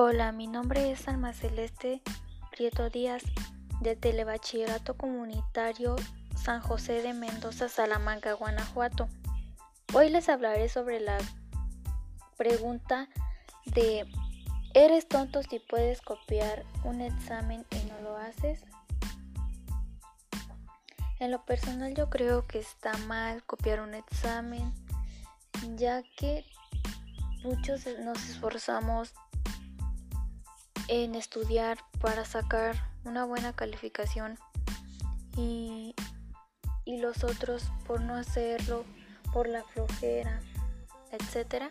Hola, mi nombre es Alma Celeste Prieto Díaz de Telebachillerato Comunitario San José de Mendoza, Salamanca, Guanajuato. Hoy les hablaré sobre la pregunta de ¿Eres tonto si puedes copiar un examen y no lo haces? En lo personal yo creo que está mal copiar un examen, ya que muchos nos esforzamos en estudiar para sacar una buena calificación y, y los otros por no hacerlo, por la flojera, etcétera,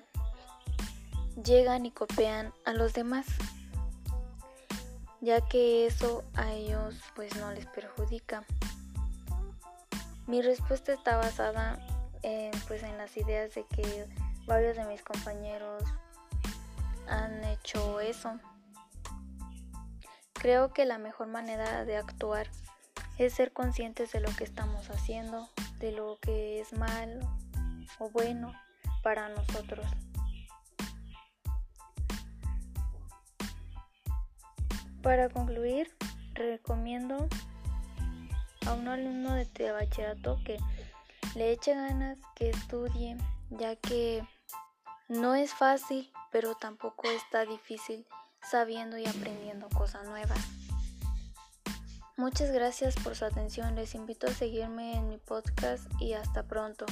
llegan y copian a los demás, ya que eso a ellos pues no les perjudica. Mi respuesta está basada en, pues, en las ideas de que varios de mis compañeros han hecho eso. Creo que la mejor manera de actuar es ser conscientes de lo que estamos haciendo, de lo que es malo o bueno para nosotros. Para concluir, recomiendo a un alumno de bachillerato que le eche ganas, que estudie, ya que no es fácil, pero tampoco está difícil sabiendo y aprendiendo cosas nuevas. Muchas gracias por su atención, les invito a seguirme en mi podcast y hasta pronto.